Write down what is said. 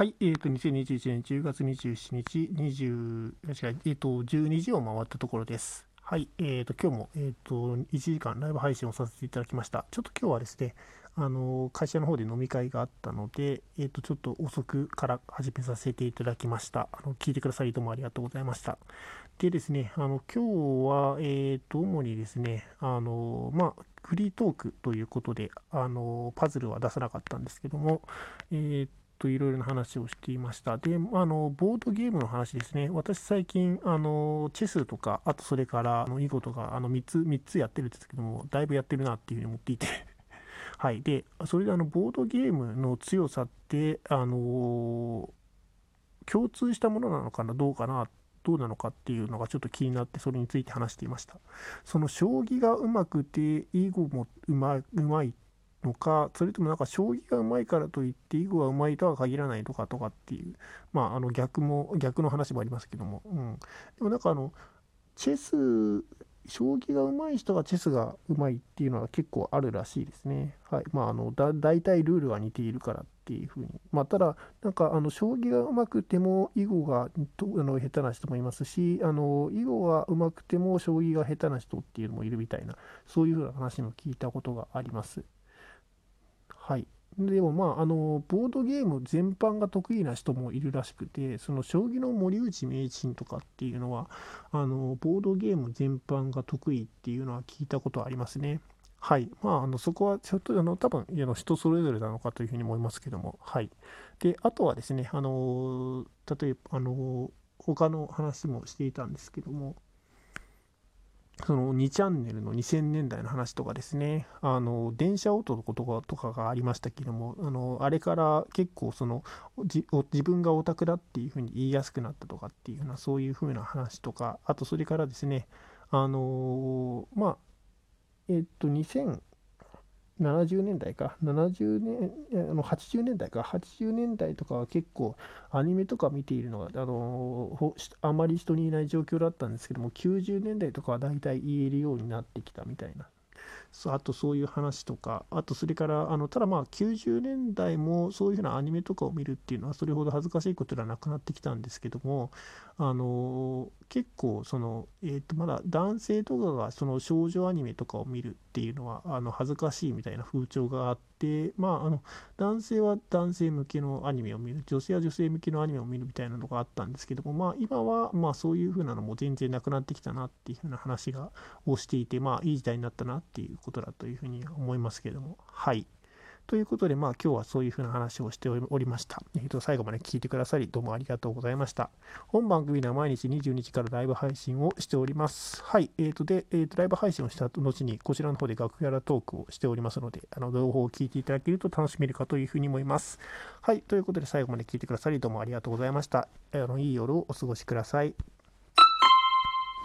はい、え、ー、と、2021年10月27日、20、違う、え、ー、と、12時を回ったところです。はい、え、ー、と、今日も、えっ、と、1時間ライブ配信をさせていただきました。ちょっと今日はですね、あの、会社の方で飲み会があったので、えっ、と、ちょっと遅くから始めさせていただきました。あの、聞いてくださりどうもありがとうございました。でですね、あの、今日は、えっ、と、主にですね、あの、まあ、フリートークということで、あの、パズルは出さなかったんですけども、えっ、といろいろな話をしていました。で、あの、ボードゲームの話ですね。私最近、あの、チェスとか、あとそれから、あの、囲碁とか、あの、3つ、3つやってるんですけども、だいぶやってるなっていうふうに思っていて はい。で、それであの、ボードゲームの強さって、あの、共通したものなのかな、どうかな？どうなのかっていうのがちょっと気になってそれについて話していましたその将棋がうまくて囲碁もうまうまいっのか、それともなんか将棋がうまいからといって囲碁がうまいとは限らないとかとかっていう、まああの逆も、逆の話もありますけども、うん。でもなんかあの、チェス、将棋が上手い人がチェスが上手いっていうのは結構あるらしいですね。はい。まあ、あの、だ、大体ルールは似ているからっていうふうに。まあ、ただ、なんか、あの、将棋が上手くても囲碁がとあの下手な人もいますし、あの、囲碁が上手くても将棋が下手な人っていうのもいるみたいな、そういうふうな話も聞いたことがあります。はい。でもまあ、あの、ボードゲーム全般が得意な人もいるらしくて、その将棋の森内名人とかっていうのは、あの、ボードゲーム全般が得意っていうのは聞いたことありますね。はい。まあ、あの、そこはちょっと、あの、多分、あの人それぞれなのかというふうに思いますけども、はい。で、あとはですね、あの、例えば、あの、他の話もしていたんですけども、その2チャンネルの2000年代の話とかですね、あの、電車男とかとかがありましたけども、あの、あれから結構その、自分がオタクだっていうふうに言いやすくなったとかっていうような、そういうふうな話とか、あとそれからですね、あの、まあ、えっと、2000、70年代か、70年、あの80年代か、80年代とかは結構アニメとか見ているのが、あのあまり人にいない状況だったんですけども、90年代とかは大体言えるようになってきたみたいな。あとそういう話とか、あとそれから、あのただまあ90年代もそういうふうなアニメとかを見るっていうのはそれほど恥ずかしいことではなくなってきたんですけども、あの結構その、えー、とまだ男性とかがその少女アニメとかを見るっていうのはあの恥ずかしいみたいな風潮があって、まあ、あの男性は男性向けのアニメを見る、女性は女性向けのアニメを見るみたいなのがあったんですけども、まあ、今はまあそういうふうなのも全然なくなってきたなっていうふうな話がをしていて、まあいい時代になったなっていうことだというふうに思いますけども、はい。ということで、まあ今日はそういうふうな話をしておりました。えっ、と、最後まで聞いてくださり、どうもありがとうございました。本番組では毎日22時からライブ配信をしております。はい。えっ、ー、と、で、えっ、ー、と、ライブ配信をした後に、こちらの方で楽屋らトークをしておりますので、あの、情報を聞いていただけると楽しめるかというふうに思います。はい。ということで、最後まで聞いてくださり、どうもありがとうございました。あの、いい夜をお過ごしください。